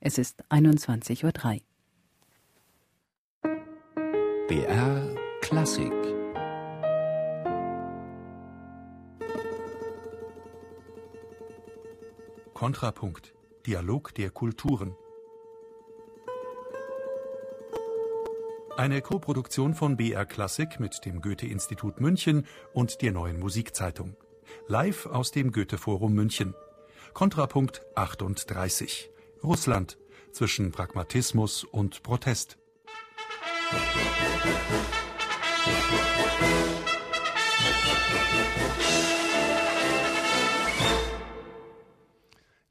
Es ist 21.03 Uhr. BR Klassik Kontrapunkt Dialog der Kulturen Eine Koproduktion von BR Klassik mit dem Goethe-Institut München und der Neuen Musikzeitung. Live aus dem Goethe-Forum München. Kontrapunkt 38. Russland zwischen Pragmatismus und Protest.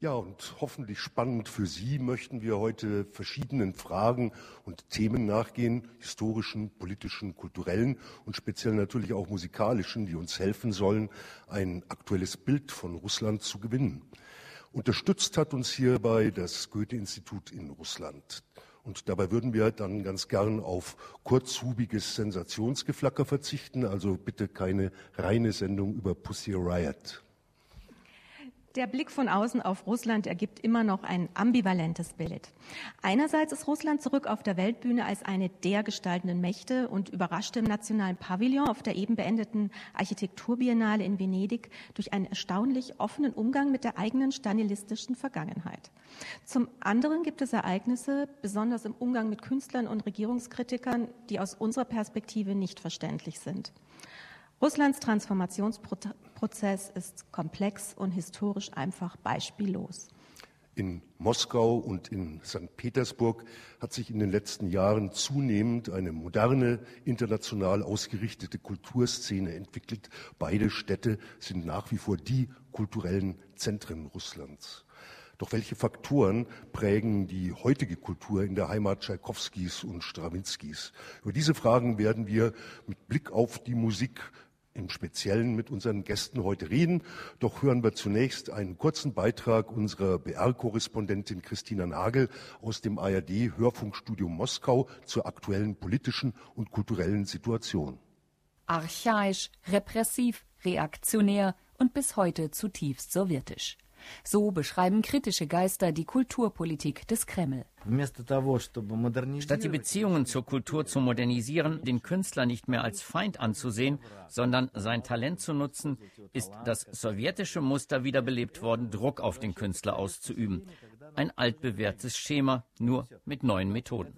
Ja, und hoffentlich spannend für Sie möchten wir heute verschiedenen Fragen und Themen nachgehen, historischen, politischen, kulturellen und speziell natürlich auch musikalischen, die uns helfen sollen, ein aktuelles Bild von Russland zu gewinnen. Unterstützt hat uns hierbei das Goethe-Institut in Russland. Und dabei würden wir dann ganz gern auf kurzhubiges Sensationsgeflacker verzichten, also bitte keine reine Sendung über Pussy Riot. Der Blick von außen auf Russland ergibt immer noch ein ambivalentes Bild. Einerseits ist Russland zurück auf der Weltbühne als eine der gestaltenden Mächte und überraschte im nationalen Pavillon auf der eben beendeten Architekturbiennale in Venedig durch einen erstaunlich offenen Umgang mit der eigenen stalinistischen Vergangenheit. Zum anderen gibt es Ereignisse, besonders im Umgang mit Künstlern und Regierungskritikern, die aus unserer Perspektive nicht verständlich sind. Russlands Transformationsprozess ist komplex und historisch einfach beispiellos. In Moskau und in St. Petersburg hat sich in den letzten Jahren zunehmend eine moderne, international ausgerichtete Kulturszene entwickelt. Beide Städte sind nach wie vor die kulturellen Zentren Russlands. Doch welche Faktoren prägen die heutige Kultur in der Heimat Tschaikowskis und Strawinskis? Über diese Fragen werden wir mit Blick auf die Musik im Speziellen mit unseren Gästen heute reden. Doch hören wir zunächst einen kurzen Beitrag unserer BR-Korrespondentin Christina Nagel aus dem ARD-Hörfunkstudio Moskau zur aktuellen politischen und kulturellen Situation. Archaisch, repressiv, reaktionär und bis heute zutiefst sowjetisch. So beschreiben kritische Geister die Kulturpolitik des Kreml. Statt die Beziehungen zur Kultur zu modernisieren, den Künstler nicht mehr als Feind anzusehen, sondern sein Talent zu nutzen, ist das sowjetische Muster wiederbelebt worden, Druck auf den Künstler auszuüben. Ein altbewährtes Schema, nur mit neuen Methoden.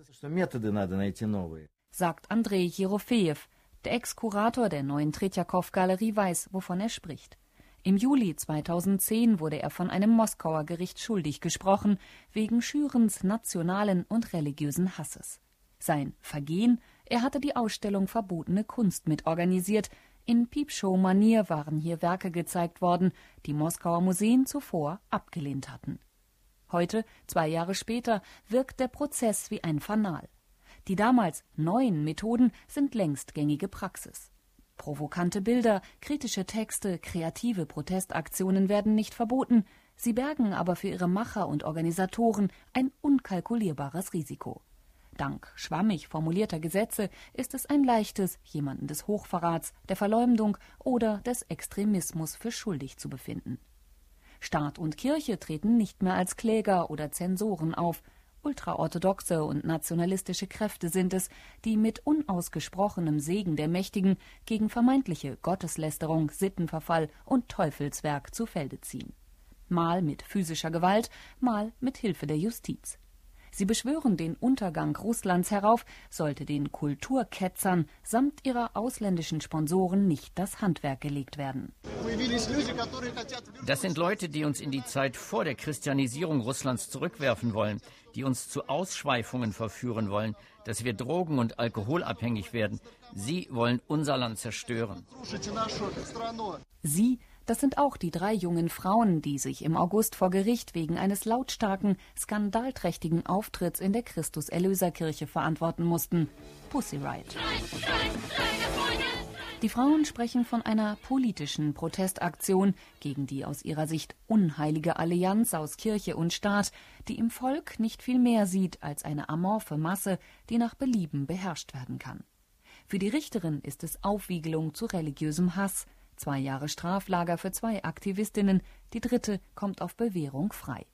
Sagt Andrei Jerofejew. Der Ex-Kurator der neuen Tretjakow-Galerie weiß, wovon er spricht. Im Juli 2010 wurde er von einem Moskauer Gericht schuldig gesprochen wegen Schürens nationalen und religiösen Hasses. Sein Vergehen, er hatte die Ausstellung Verbotene Kunst mitorganisiert. In Piepshow-Manier waren hier Werke gezeigt worden, die Moskauer Museen zuvor abgelehnt hatten. Heute, zwei Jahre später, wirkt der Prozess wie ein Fanal. Die damals neuen Methoden sind längst gängige Praxis. Provokante Bilder, kritische Texte, kreative Protestaktionen werden nicht verboten, sie bergen aber für ihre Macher und Organisatoren ein unkalkulierbares Risiko. Dank schwammig formulierter Gesetze ist es ein leichtes, jemanden des Hochverrats, der Verleumdung oder des Extremismus für schuldig zu befinden. Staat und Kirche treten nicht mehr als Kläger oder Zensoren auf, Ultraorthodoxe und nationalistische Kräfte sind es, die mit unausgesprochenem Segen der Mächtigen gegen vermeintliche Gotteslästerung, Sittenverfall und Teufelswerk zu Felde ziehen. Mal mit physischer Gewalt, mal mit Hilfe der Justiz. Sie beschwören den Untergang Russlands herauf, sollte den Kulturketzern samt ihrer ausländischen Sponsoren nicht das Handwerk gelegt werden. Das sind Leute, die uns in die Zeit vor der Christianisierung Russlands zurückwerfen wollen, die uns zu Ausschweifungen verführen wollen, dass wir drogen- und alkoholabhängig werden. Sie wollen unser Land zerstören. Sie das sind auch die drei jungen Frauen, die sich im August vor Gericht wegen eines lautstarken, skandalträchtigen Auftritts in der Christus-Erlöser-Kirche verantworten mussten. Pussy Riot. Die Frauen sprechen von einer politischen Protestaktion gegen die aus ihrer Sicht unheilige Allianz aus Kirche und Staat, die im Volk nicht viel mehr sieht als eine amorphe Masse, die nach Belieben beherrscht werden kann. Für die Richterin ist es Aufwiegelung zu religiösem Hass, Zwei Jahre Straflager für zwei Aktivistinnen, die dritte kommt auf Bewährung frei.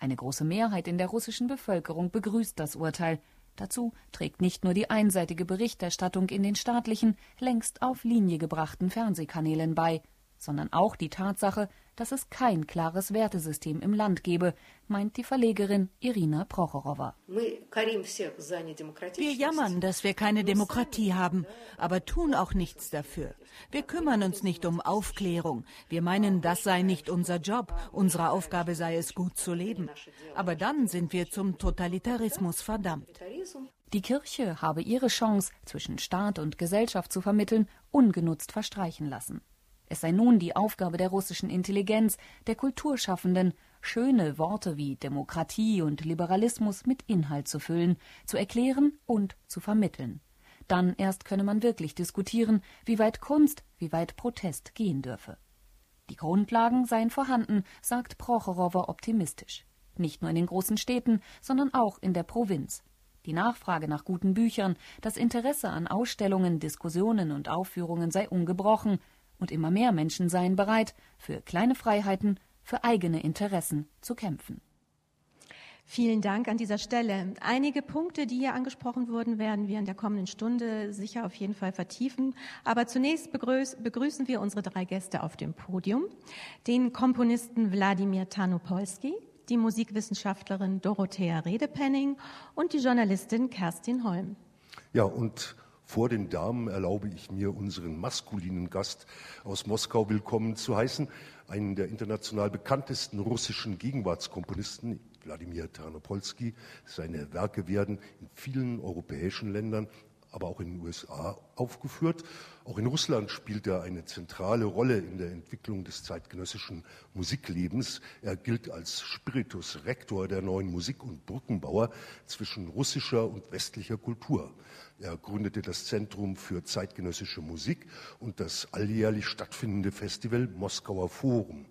Eine große Mehrheit in der russischen Bevölkerung begrüßt das Urteil. Dazu trägt nicht nur die einseitige Berichterstattung in den staatlichen, längst auf Linie gebrachten Fernsehkanälen bei, sondern auch die Tatsache, dass es kein klares Wertesystem im Land gebe, meint die Verlegerin Irina Prochorowa. Wir jammern, dass wir keine Demokratie haben, aber tun auch nichts dafür. Wir kümmern uns nicht um Aufklärung. Wir meinen, das sei nicht unser Job. Unsere Aufgabe sei es, gut zu leben. Aber dann sind wir zum Totalitarismus verdammt. Die Kirche habe ihre Chance, zwischen Staat und Gesellschaft zu vermitteln, ungenutzt verstreichen lassen. Es sei nun die Aufgabe der russischen Intelligenz, der Kulturschaffenden, schöne Worte wie Demokratie und Liberalismus mit Inhalt zu füllen, zu erklären und zu vermitteln. Dann erst könne man wirklich diskutieren, wie weit Kunst, wie weit Protest gehen dürfe. Die Grundlagen seien vorhanden, sagt Prochorowa optimistisch. Nicht nur in den großen Städten, sondern auch in der Provinz. Die Nachfrage nach guten Büchern, das Interesse an Ausstellungen, Diskussionen und Aufführungen sei ungebrochen, und immer mehr Menschen seien bereit, für kleine Freiheiten, für eigene Interessen zu kämpfen. Vielen Dank an dieser Stelle. Einige Punkte, die hier angesprochen wurden, werden wir in der kommenden Stunde sicher auf jeden Fall vertiefen. Aber zunächst begrüßen wir unsere drei Gäste auf dem Podium. Den Komponisten Wladimir Tanopolsky, die Musikwissenschaftlerin Dorothea Redepenning und die Journalistin Kerstin Holm. Ja, und vor den Damen erlaube ich mir, unseren maskulinen Gast aus Moskau willkommen zu heißen, einen der international bekanntesten russischen Gegenwartskomponisten, Wladimir Tarnopolsky. Seine Werke werden in vielen europäischen Ländern aber auch in den USA aufgeführt. Auch in Russland spielt er eine zentrale Rolle in der Entwicklung des zeitgenössischen Musiklebens. Er gilt als Spiritus Rector der neuen Musik und Brückenbauer zwischen russischer und westlicher Kultur. Er gründete das Zentrum für zeitgenössische Musik und das alljährlich stattfindende Festival Moskauer Forum.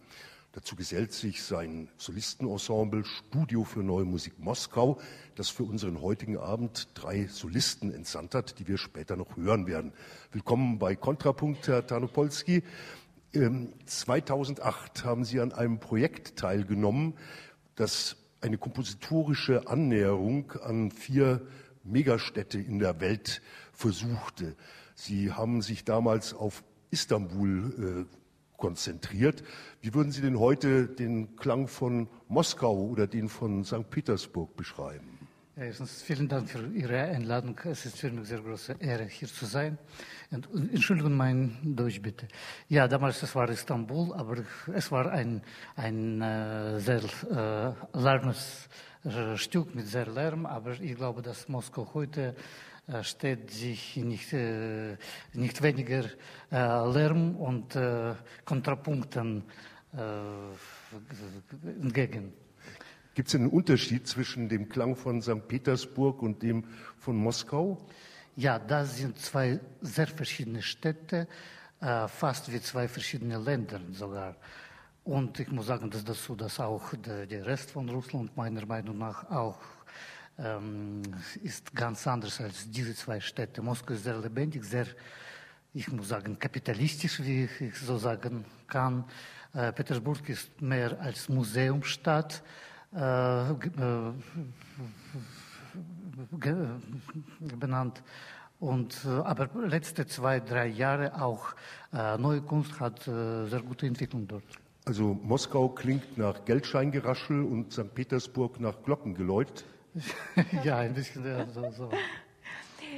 Dazu gesellt sich sein Solistenensemble Studio für Neue Musik Moskau, das für unseren heutigen Abend drei Solisten entsandt hat, die wir später noch hören werden. Willkommen bei Kontrapunkt, Herr Tarnopolski. 2008 ähm, haben Sie an einem Projekt teilgenommen, das eine kompositorische Annäherung an vier Megastädte in der Welt versuchte. Sie haben sich damals auf Istanbul äh, konzentriert. Wie würden Sie denn heute den Klang von Moskau oder den von St. Petersburg beschreiben? Erstens vielen Dank für Ihre Einladung. Es ist für mich eine sehr große Ehre, hier zu sein. Und Entschuldigung mein Deutsch bitte. Ja, damals es war Istanbul, aber es war ein, ein äh, sehr äh, larmes äh, Stück mit sehr Lärm. Aber ich glaube, dass Moskau heute äh, steht sich nicht, äh, nicht weniger äh, Lärm und Kontrapunkten entgegen. Gibt es einen Unterschied zwischen dem Klang von St. Petersburg und dem von Moskau? Ja, das sind zwei sehr verschiedene Städte, fast wie zwei verschiedene Länder sogar. Und ich muss sagen, dass dazu, dass auch der, Rest von Russland meiner Meinung nach auch ähm, ist ganz anders als diese zwei Städte. Moskau ist sehr lebendig, sehr, ich muss sagen, kapitalistisch, wie ich so sagen kann. Äh, Petersburg ist mehr als Museumsstadt äh, äh, benannt. Und, äh, aber letzte zwei, drei Jahre auch äh, neue Kunst hat äh, sehr gute Entwicklung dort. Also Moskau klingt nach Geldscheingeraschel und St. Petersburg nach Glockengeläut. ja, ein bisschen so, so.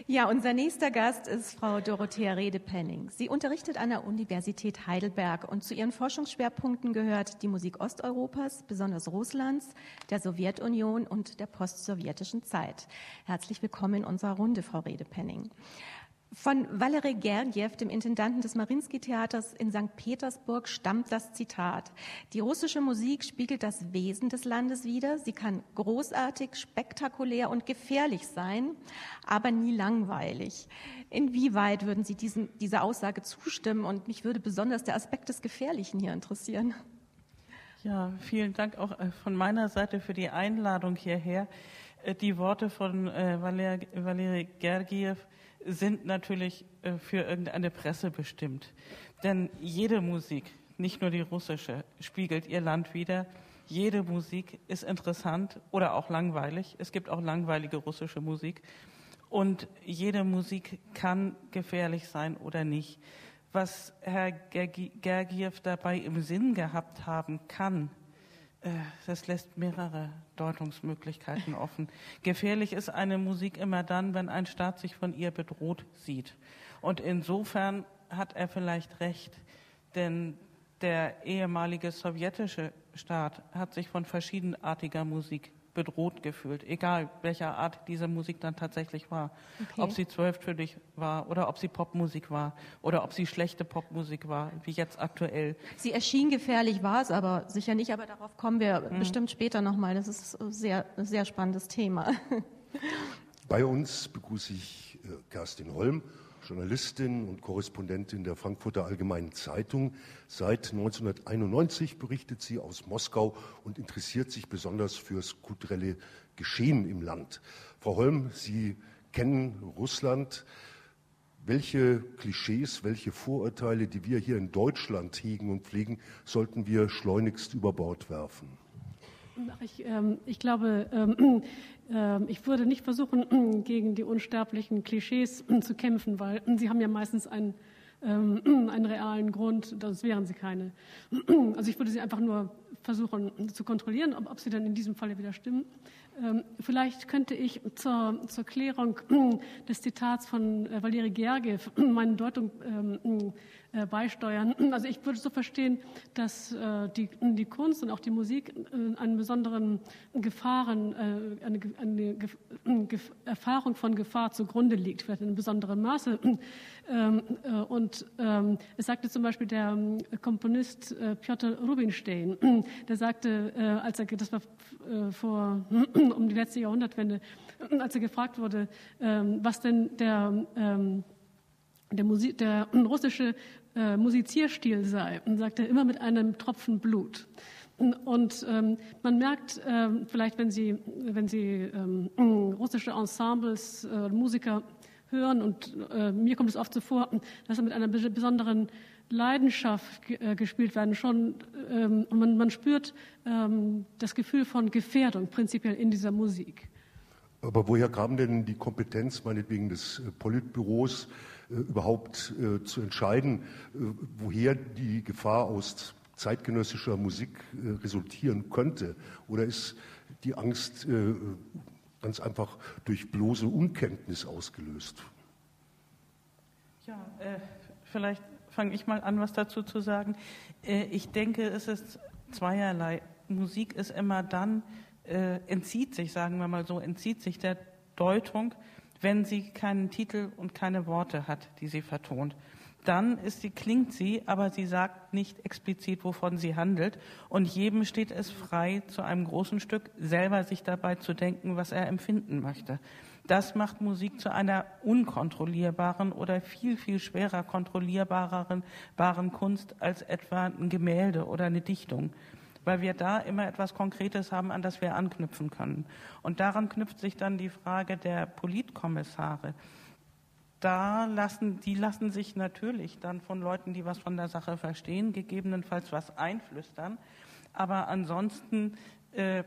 Ja, unser nächster Gast ist Frau Dorothea Redepenning. Sie unterrichtet an der Universität Heidelberg und zu ihren Forschungsschwerpunkten gehört die Musik Osteuropas, besonders Russlands, der Sowjetunion und der postsowjetischen Zeit. Herzlich willkommen in unserer Runde, Frau Redepenning. Von Valery Gergiev, dem Intendanten des Marinsky-Theaters in St. Petersburg, stammt das Zitat. Die russische Musik spiegelt das Wesen des Landes wider. Sie kann großartig, spektakulär und gefährlich sein, aber nie langweilig. Inwieweit würden Sie diesen, dieser Aussage zustimmen? Und mich würde besonders der Aspekt des Gefährlichen hier interessieren. Ja, vielen Dank auch äh, von meiner Seite für die Einladung hierher. Äh, die Worte von äh, Valery Gergiev sind natürlich äh, für irgendeine Presse bestimmt. Denn jede Musik, nicht nur die russische, spiegelt ihr Land wider. jede Musik ist interessant oder auch langweilig. Es gibt auch langweilige russische Musik. Und jede Musik kann gefährlich sein oder nicht. Was Herr Gergiev dabei im Sinn gehabt haben kann, äh, das lässt mehrere Deutungsmöglichkeiten offen. Gefährlich ist eine Musik immer dann, wenn ein Staat sich von ihr bedroht sieht. Und insofern hat er vielleicht recht, denn der ehemalige sowjetische Staat hat sich von verschiedenartiger Musik bedroht gefühlt, egal welcher Art diese Musik dann tatsächlich war. Okay. Ob sie zwölftönig war oder ob sie Popmusik war oder ob sie schlechte Popmusik war, wie jetzt aktuell. Sie erschien gefährlich, war es aber sicher nicht, aber darauf kommen wir mhm. bestimmt später nochmal. Das ist ein sehr, sehr spannendes Thema. Bei uns begrüße ich äh, Kerstin Holm. Journalistin und Korrespondentin der Frankfurter Allgemeinen Zeitung. Seit 1991 berichtet sie aus Moskau und interessiert sich besonders fürs kulturelle Geschehen im Land. Frau Holm, Sie kennen Russland. Welche Klischees, welche Vorurteile, die wir hier in Deutschland hegen und pflegen, sollten wir schleunigst über Bord werfen? Ich, ähm, ich, glaube, ähm, äh, ich würde nicht versuchen, gegen die unsterblichen Klischees zu kämpfen, weil sie haben ja meistens einen, ähm, einen realen Grund, sonst wären sie keine. Also ich würde sie einfach nur versuchen zu kontrollieren, ob, ob sie dann in diesem Falle wieder stimmen. Ähm, vielleicht könnte ich zur, zur Klärung des Zitats von äh, Valeri Gergiev meine Deutung ähm, äh, beisteuern. Also ich würde so verstehen, dass äh, die, die Kunst und auch die Musik einen besonderen Gefahren, eine, eine Erfahrung von Gefahr zugrunde liegt, vielleicht in einem besonderen Maße. Ähm, und es sagte zum Beispiel der Komponist Piotr Rubinstein, der sagte, als er, das war vor um die letzte Jahrhundertwende, als er gefragt wurde, ähm, was denn der, ähm, der, Musik, der russische äh, Musizierstil sei, und sagte immer mit einem Tropfen Blut. Und ähm, man merkt ähm, vielleicht, wenn Sie, wenn Sie ähm, russische Ensembles, äh, Musiker hören, und äh, mir kommt es oft so vor, dass er mit einer besonderen Leidenschaft äh, gespielt werden, schon ähm, man, man spürt ähm, das Gefühl von Gefährdung prinzipiell in dieser Musik. Aber woher kam denn die Kompetenz, meinetwegen des äh, Politbüros, äh, überhaupt äh, zu entscheiden, woher die Gefahr aus zeitgenössischer Musik resultieren könnte? Oder ist die Angst ganz einfach durch bloße Unkenntnis ausgelöst? Ja, vielleicht fange ich mal an, was dazu zu sagen. Ich denke, es ist zweierlei. Musik ist immer dann, entzieht sich, sagen wir mal so, entzieht sich der Deutung, wenn sie keinen Titel und keine Worte hat, die sie vertont. Dann ist sie, klingt sie, aber sie sagt nicht explizit, wovon sie handelt. Und jedem steht es frei, zu einem großen Stück selber sich dabei zu denken, was er empfinden möchte. Das macht Musik zu einer unkontrollierbaren oder viel, viel schwerer kontrollierbaren Kunst als etwa ein Gemälde oder eine Dichtung weil wir da immer etwas Konkretes haben, an das wir anknüpfen können. Und daran knüpft sich dann die Frage der Politkommissare. Da lassen, die lassen sich natürlich dann von Leuten, die was von der Sache verstehen, gegebenenfalls was einflüstern. Aber ansonsten äh,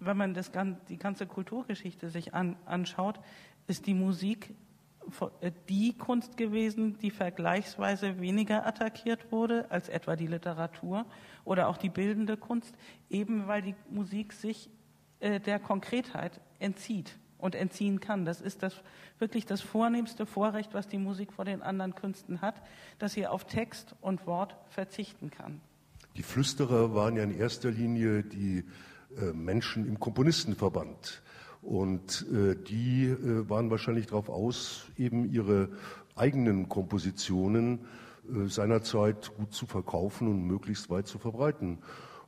wenn man das, die ganze Kulturgeschichte sich an, anschaut, ist die Musik die Kunst gewesen, die vergleichsweise weniger attackiert wurde als etwa die Literatur oder auch die bildende Kunst, eben weil die Musik sich äh, der Konkretheit entzieht und entziehen kann. Das ist das, wirklich das vornehmste Vorrecht, was die Musik vor den anderen Künsten hat, dass sie auf Text und Wort verzichten kann. Die Flüsterer waren ja in erster Linie die äh, Menschen im Komponistenverband. Und äh, die äh, waren wahrscheinlich darauf aus, eben ihre eigenen Kompositionen seinerzeit gut zu verkaufen und möglichst weit zu verbreiten.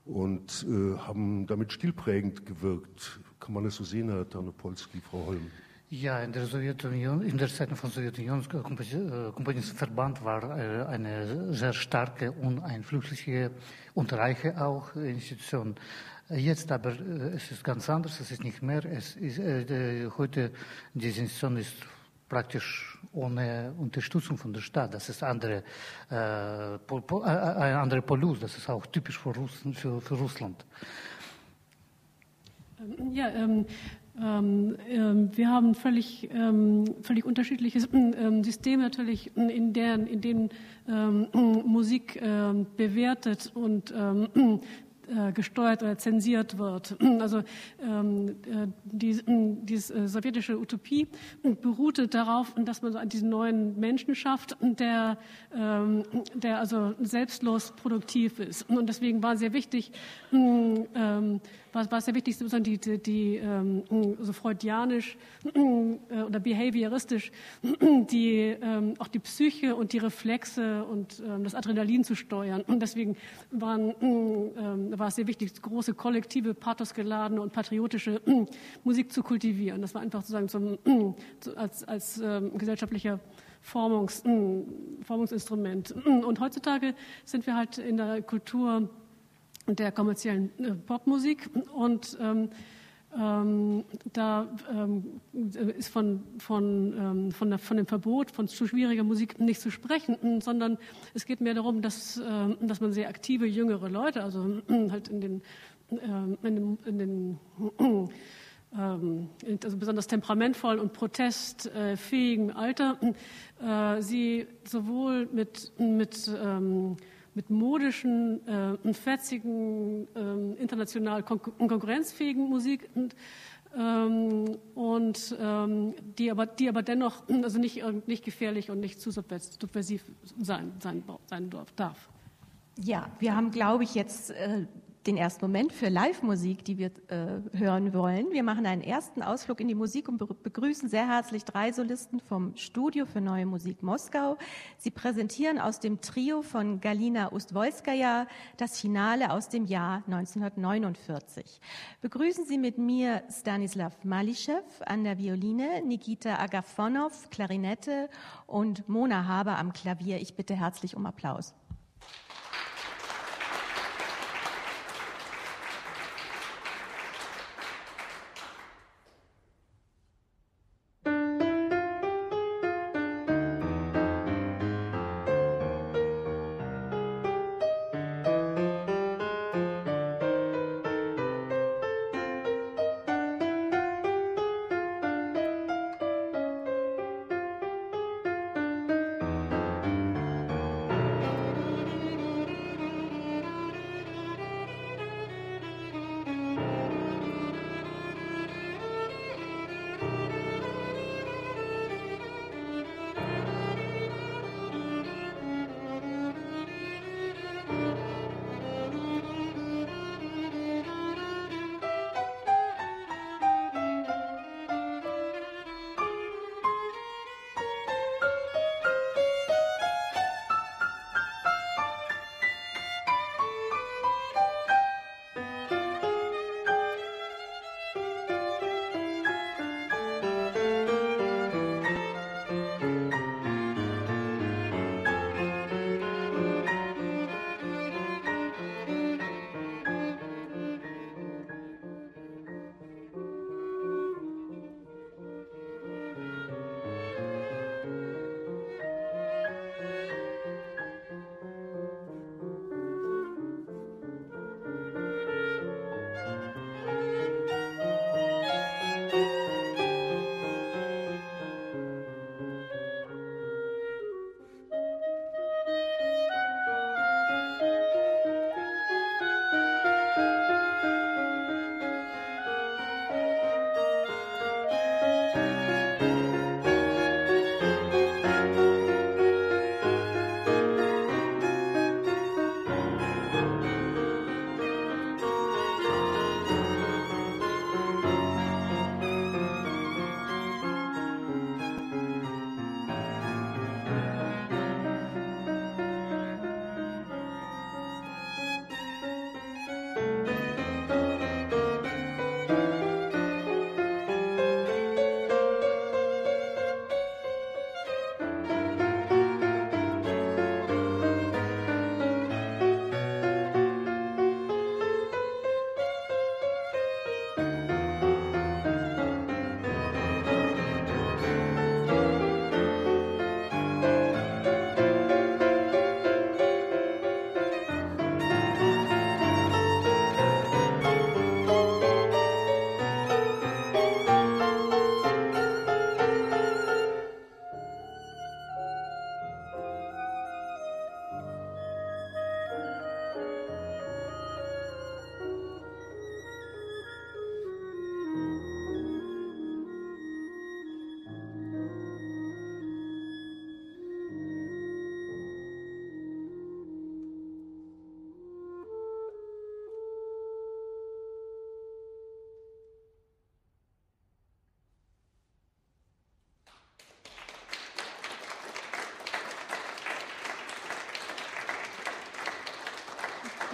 Und haben damit stilprägend gewirkt. Kann man das so sehen, Herr Tarnopolski, Frau Holm? Ja, in der Sowjetunion, in der Zeit von Sowjetunion, Komponistenverband war eine sehr starke und und reiche auch Institution. Jetzt aber äh, es ist ganz anders, es ist nicht mehr. Es ist, äh, heute diese Institution ist praktisch ohne Unterstützung von der Stadt. Das ist andere, äh, pol, pol, äh, ein anderer Polus, das ist auch typisch für, Russen, für, für Russland. Ähm, ja, ähm, ähm, ähm, wir haben völlig, ähm, völlig unterschiedliche ähm, Systeme natürlich, in, deren, in denen Musik bewertet und äh, gesteuert oder zensiert wird. Also ähm, äh, die, diese äh, sowjetische Utopie beruhte darauf, dass man so diesen neuen Menschen schafft, der, ähm, der also selbstlos produktiv ist. Und deswegen war sehr wichtig, war, war sehr wichtig, sozusagen die, die, die ähm, so freudianisch äh, oder behavioristisch die, ähm, auch die Psyche und die Reflexe und ähm, das Adrenalin zu steuern. Und deswegen waren, ähm, war es sehr wichtig, große kollektive, pathosgeladene und patriotische Musik zu kultivieren. Das war einfach sozusagen zum, als, als ähm, gesellschaftlicher Formungs, Formungsinstrument. Und heutzutage sind wir halt in der Kultur der kommerziellen äh, Popmusik. Und ähm, ähm, da ähm, ist von, von, ähm, von, der, von, dem Verbot von zu schwieriger Musik nicht zu sprechen, sondern es geht mehr darum, dass, ähm, dass man sehr aktive jüngere Leute, also halt in den, ähm, in den, in den also besonders temperamentvoll und protestfähigen Alter, äh, sie sowohl mit, mit mit modischen, äh, fetzigen, äh, international kon konkurrenzfähigen Musik und, ähm, und ähm, die, aber, die aber dennoch also nicht, nicht gefährlich und nicht zu subversiv sein, sein, sein darf. Ja, wir haben, glaube ich, jetzt äh, den ersten Moment für Live-Musik, die wir äh, hören wollen. Wir machen einen ersten Ausflug in die Musik und begrüßen sehr herzlich drei Solisten vom Studio für Neue Musik Moskau. Sie präsentieren aus dem Trio von Galina Ustwolskaja das Finale aus dem Jahr 1949. Begrüßen Sie mit mir Stanislav Malischew an der Violine, Nikita Agafonov, Klarinette und Mona Haber am Klavier. Ich bitte herzlich um Applaus.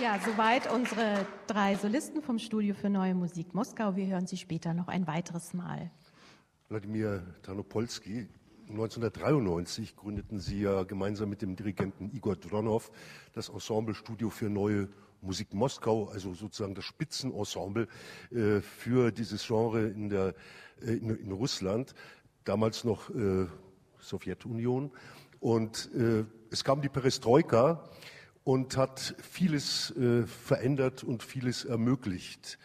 Ja, soweit unsere drei Solisten vom Studio für Neue Musik Moskau. Wir hören sie später noch ein weiteres Mal. Wladimir Tarnopolski, 1993 gründeten Sie ja gemeinsam mit dem Dirigenten Igor Dronov das Ensemble Studio für Neue Musik Moskau, also sozusagen das Spitzenensemble äh, für dieses Genre in, der, äh, in, in, Russland, damals noch äh, Sowjetunion. Und äh, es kam die Perestroika und hat vieles äh, verändert und vieles ermöglicht.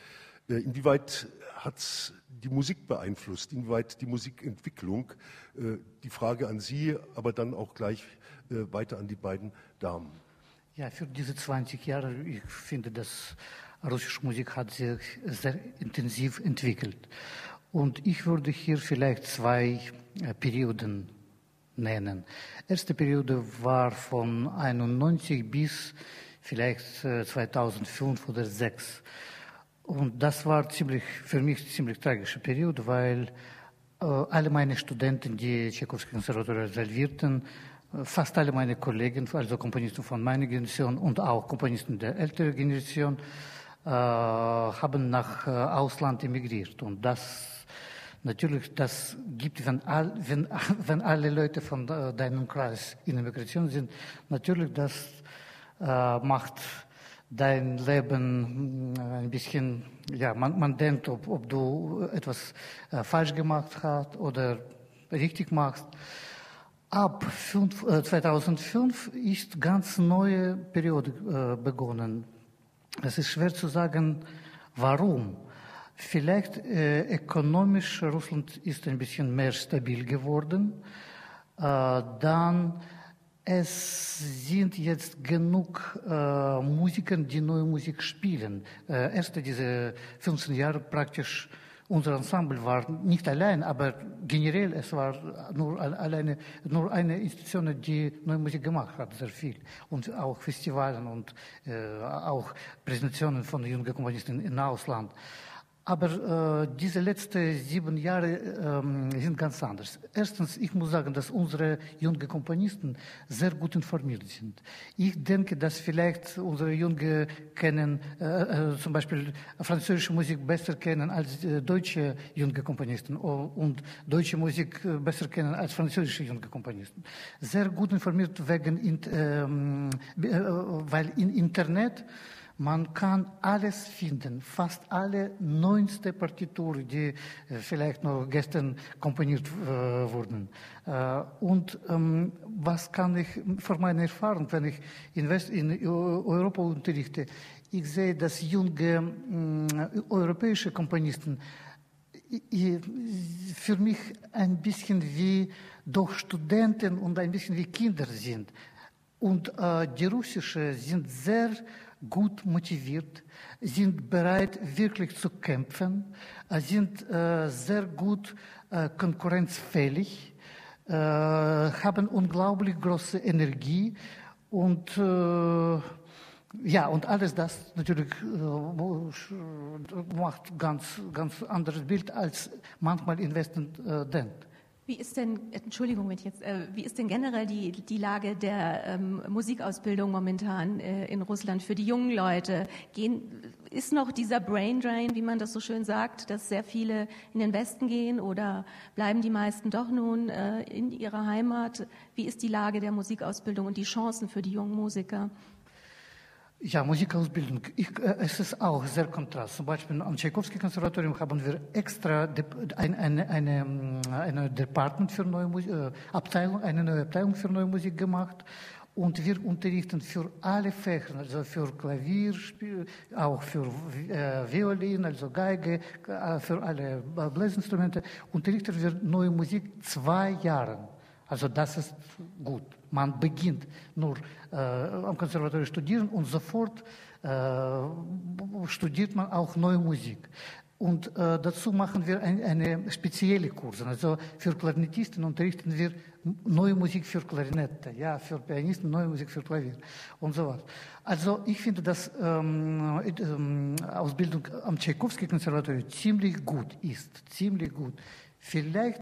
Äh, inwieweit hat es die Musik beeinflusst, inwieweit die Musikentwicklung? Äh, die Frage an Sie, aber dann auch gleich äh, weiter an die beiden Damen. Ja, für diese 20 Jahre, ich finde, dass russische Musik hat sich sehr intensiv entwickelt. Und ich würde hier vielleicht zwei äh, Perioden nennen. Erste Periode war von 91 bis vielleicht 2005 äh, oder 2006. Und das war ziemlich, für mich ziemlich tragische Periode, weil äh, alle meine Studenten, die Tchaikovsky Konservatorium absolvierten, äh, fast alle meine Kollegen, also Komponisten von meiner Generation und auch Komponisten der älteren Generation, äh, haben nach äh, Ausland emigriert. Und das Natürlich, das gibt, wenn, all, wenn, wenn alle Leute von deinem Kreis in der Migration sind, natürlich, das äh, macht dein Leben äh, ein bisschen, ja, man, man denkt, ob, ob du etwas äh, falsch gemacht hast oder richtig machst. Ab fünf, äh, 2005 ist ganz neue Periode äh, begonnen. Es ist schwer zu sagen, warum. Vielleicht äh, ökonomisch Russland ist ein bisschen mehr stabil geworden. Äh, dann es sind jetzt genug äh, Musiker, die neue Musik spielen. Äh, erste diese 15 Jahre praktisch unser Ensemble war nicht allein, aber generell es war nur alleine nur eine Institution, die neue Musik gemacht hat, sehr viel und auch Festivalen und äh, auch Präsentationen von jungen Komponisten im Ausland. Aber äh, diese letzten sieben Jahre ähm, sind ganz anders. Erstens, ich muss sagen, dass unsere jungen Komponisten sehr gut informiert sind. Ich denke, dass vielleicht unsere Jungen kennen, äh, äh, zum Beispiel französische Musik besser kennen als äh, deutsche junge Komponisten und deutsche Musik äh, besser kennen als französische junge Komponisten. Sehr gut informiert wegen, ähm, äh, weil im Internet man kann alles finden, fast alle neunste Partituren, die äh, vielleicht noch gestern komponiert äh, wurden. Äh, und ähm, was kann ich von meiner Erfahrung, wenn ich in, West, in Europa unterrichte, ich sehe, dass junge äh, europäische Komponisten für mich ein bisschen wie doch Studenten und ein bisschen wie Kinder sind. Und äh, die russische sind sehr gut motiviert, sind bereit, wirklich zu kämpfen, äh, sind äh, sehr gut äh, konkurrenzfähig, äh, haben unglaublich große Energie und äh, ja, und alles das natürlich äh, macht ganz, ganz anderes Bild, als manchmal in Westen denkt. Wie ist denn, Entschuldigung, jetzt, äh, wie ist denn generell die, die Lage der ähm, Musikausbildung momentan äh, in Russland für die jungen Leute? Gehen, ist noch dieser Brain Drain, wie man das so schön sagt, dass sehr viele in den Westen gehen oder bleiben die meisten doch nun äh, in ihrer Heimat? Wie ist die Lage der Musikausbildung und die Chancen für die jungen Musiker? Ja, Musikausbildung. Ich, äh, es ist auch sehr kontrast. Zum Beispiel am Tchaikovsky-Konservatorium haben wir extra ein, eine, eine, eine Department für neue Musik, äh, Abteilung, eine neue Abteilung für neue Musik gemacht. Und wir unterrichten für alle Fächer, also für Klavier, auch für äh, Violin, also Geige, äh, für alle Bläsinstrumente, unterrichten wir neue Musik zwei Jahre. Also das ist gut. Man beginnt nur äh, am Konservatorium studieren und sofort äh, studiert man auch neue Musik. Und äh, dazu machen wir ein, eine spezielle Kurse. Also für Klarinettisten unterrichten wir neue Musik für Klarinette, ja, für Pianisten neue Musik für Klavier und so was. Also ich finde, dass ähm, ähm, Ausbildung am Tchaikovsky-Konservatorium ziemlich gut ist, ziemlich gut. Vielleicht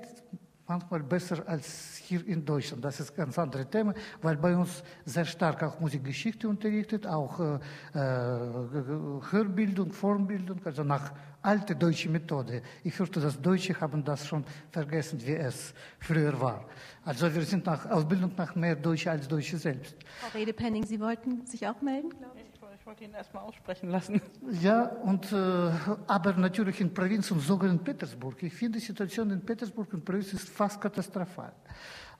manchmal besser als hier in Deutschland. Das ist ganz anderes Thema, weil bei uns sehr stark auch Musikgeschichte unterrichtet, auch äh, Hörbildung, Formbildung, also nach alte deutsche Methode. Ich hörte, dass Deutsche haben das schon vergessen, wie es früher war. Also wir sind nach Ausbildung nach mehr Deutsche als Deutsche selbst. Frau Redepenning, Sie wollten sich auch melden, glaube ich? Ich wollte ihn erst mal aussprechen lassen. Ja, und, äh, aber natürlich in Provinz und sogar in Petersburg. Ich finde die Situation in Petersburg und Provinz ist fast katastrophal,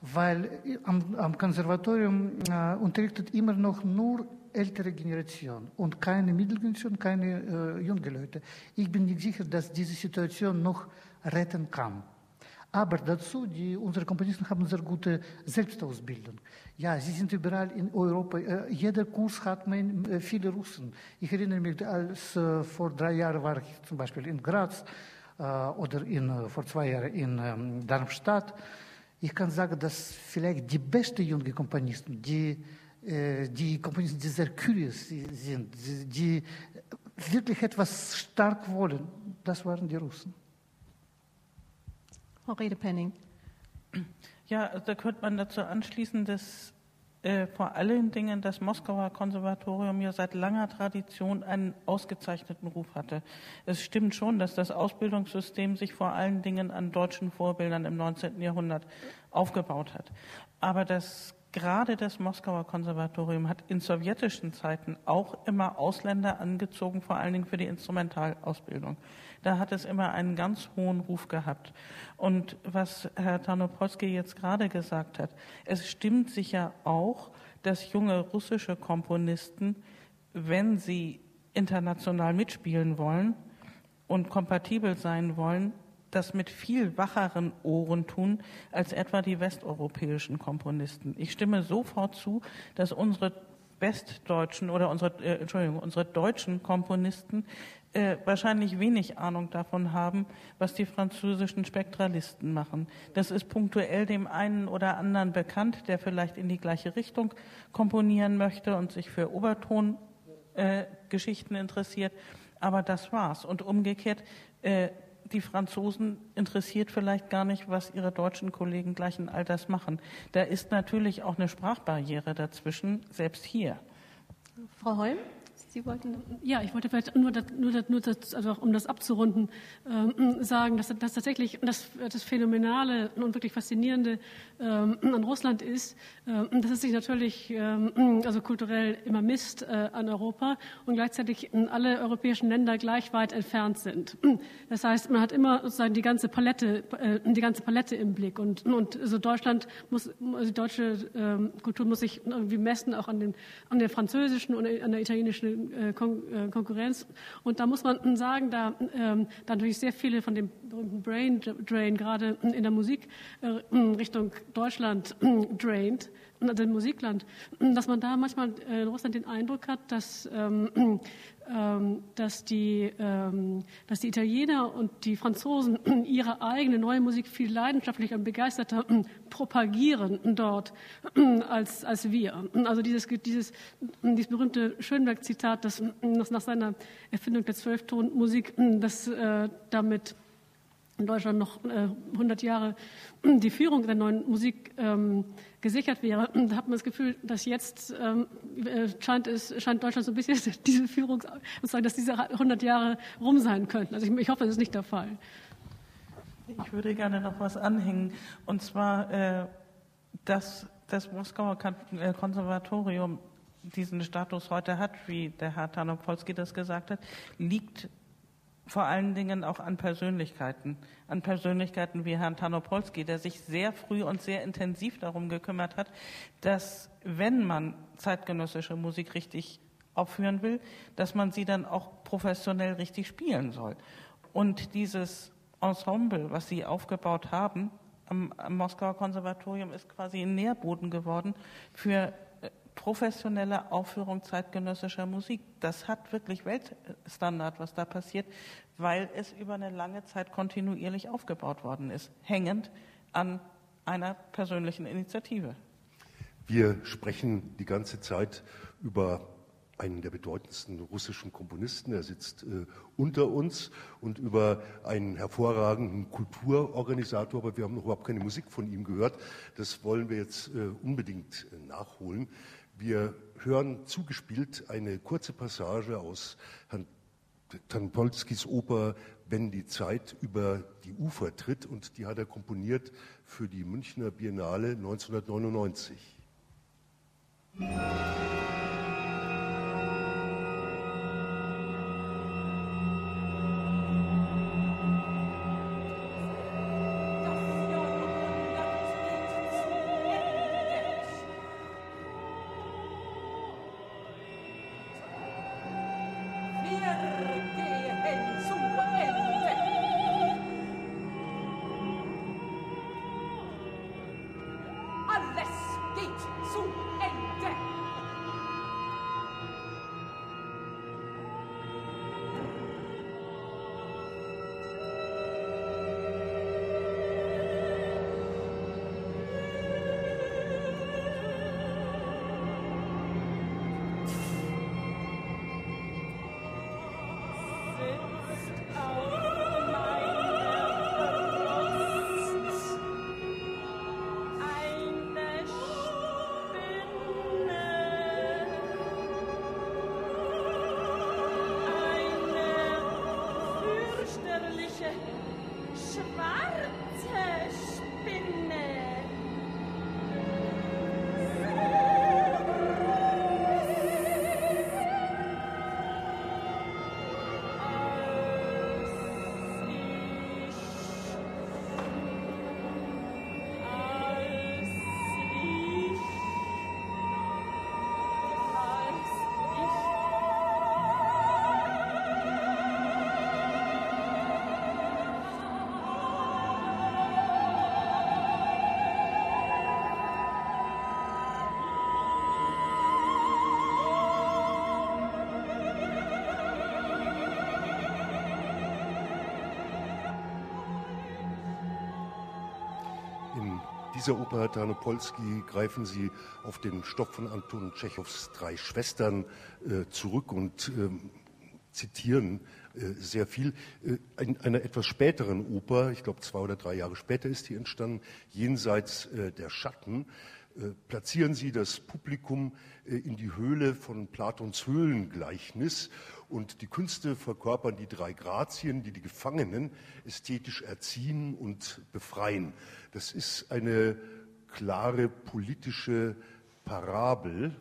weil am, am Konservatorium äh, unterrichtet immer noch nur ältere Generation und keine Mittelgeneration, keine äh, junge Leute. Ich bin nicht sicher, dass diese Situation noch retten kann. Aber dazu, die, unsere Komponisten haben sehr gute Selbstausbildung. Ja, sie sind überall in Europa. Äh, jeder Kurs hat man, äh, viele Russen. Ich erinnere mich, als äh, vor drei Jahren war ich zum Beispiel in Graz äh, oder in, äh, vor zwei Jahren in ähm, Darmstadt. Ich kann sagen, dass vielleicht die besten jungen Komponisten, die, die Komponisten, die sehr curious sind, die, die wirklich etwas stark wollen, das waren die Russen. Frau Redepenning. Ja, da könnte man dazu anschließen, dass äh, vor allen Dingen das Moskauer Konservatorium ja seit langer Tradition einen ausgezeichneten Ruf hatte. Es stimmt schon, dass das Ausbildungssystem sich vor allen Dingen an deutschen Vorbildern im 19. Jahrhundert aufgebaut hat. Aber das gerade das Moskauer Konservatorium hat in sowjetischen Zeiten auch immer Ausländer angezogen, vor allen Dingen für die Instrumentalausbildung. Da hat es immer einen ganz hohen Ruf gehabt. Und was Herr Tarnopolsky jetzt gerade gesagt hat, es stimmt sicher auch, dass junge russische Komponisten, wenn sie international mitspielen wollen und kompatibel sein wollen, das mit viel wacheren Ohren tun als etwa die westeuropäischen Komponisten. Ich stimme sofort zu, dass unsere westdeutschen oder unsere, äh, Entschuldigung, unsere deutschen Komponisten äh, wahrscheinlich wenig Ahnung davon haben, was die französischen Spektralisten machen. Das ist punktuell dem einen oder anderen bekannt, der vielleicht in die gleiche Richtung komponieren möchte und sich für Obertongeschichten äh, interessiert. Aber das war's. Und umgekehrt, äh, die Franzosen interessiert vielleicht gar nicht, was ihre deutschen Kollegen gleichen Alters machen. Da ist natürlich auch eine Sprachbarriere dazwischen, selbst hier. Frau Holm? Sie wollten. Ja, ich wollte vielleicht nur, nur, nur das, also um das abzurunden, äh, sagen, dass, dass tatsächlich das, das Phänomenale und wirklich Faszinierende äh, an Russland ist, äh, dass es sich natürlich ähm, also kulturell immer misst äh, an Europa und gleichzeitig alle europäischen Länder gleich weit entfernt sind. Das heißt, man hat immer sozusagen die ganze Palette, äh, die ganze Palette im Blick und, und also Deutschland muss, also die deutsche ähm, Kultur muss sich irgendwie messen auch an den, an der französischen und an der italienischen äh, äh, Konkurrenz. Und da muss man sagen, da, ähm, da natürlich sehr viele von dem berühmten Brain Drain gerade in der Musik äh, Richtung Deutschland drained, dem Musikland, dass man da manchmal in Russland den Eindruck hat, dass ähm, ähm, dass die, ähm, dass die Italiener und die Franzosen ihre eigene neue Musik viel leidenschaftlicher und begeisterter propagieren dort als, als wir. Also dieses, dieses, dieses berühmte Schönberg-Zitat, das, das nach seiner Erfindung der Zwölftonmusik, das äh, damit in Deutschland noch äh, 100 Jahre die Führung der neuen Musik ähm, gesichert wäre, da hat man das Gefühl, dass jetzt ähm, äh, scheint, es, scheint Deutschland so ein bisschen diese Führung, sozusagen, dass diese 100 Jahre rum sein könnten. Also ich, ich hoffe, das ist nicht der Fall. Ich würde gerne noch was anhängen, und zwar, äh, dass das Moskauer äh, Konservatorium diesen Status heute hat, wie der Herr Tarnopolsky das gesagt hat, liegt vor allen Dingen auch an Persönlichkeiten, an Persönlichkeiten wie Herrn Tarnopolsky, der sich sehr früh und sehr intensiv darum gekümmert hat, dass wenn man zeitgenössische Musik richtig aufführen will, dass man sie dann auch professionell richtig spielen soll. Und dieses Ensemble, was sie aufgebaut haben am, am Moskauer Konservatorium, ist quasi ein Nährboden geworden für professionelle Aufführung zeitgenössischer Musik. Das hat wirklich Weltstandard, was da passiert, weil es über eine lange Zeit kontinuierlich aufgebaut worden ist, hängend an einer persönlichen Initiative. Wir sprechen die ganze Zeit über einen der bedeutendsten russischen Komponisten. Er sitzt äh, unter uns und über einen hervorragenden Kulturorganisator, aber wir haben noch überhaupt keine Musik von ihm gehört. Das wollen wir jetzt äh, unbedingt äh, nachholen. Wir hören zugespielt eine kurze Passage aus Herrn Tanpolskis Oper Wenn die Zeit über die Ufer tritt und die hat er komponiert für die Münchner Biennale 1999. dieser Oper Tarnopolski greifen Sie auf den Stoff von Anton Tschechows Drei Schwestern äh, zurück und äh, zitieren äh, sehr viel. Äh, in einer etwas späteren Oper, ich glaube zwei oder drei Jahre später ist die entstanden, Jenseits äh, der Schatten, platzieren Sie das Publikum in die Höhle von Platons Höhlengleichnis und die Künste verkörpern die drei Grazien, die die Gefangenen ästhetisch erziehen und befreien. Das ist eine klare politische Parabel,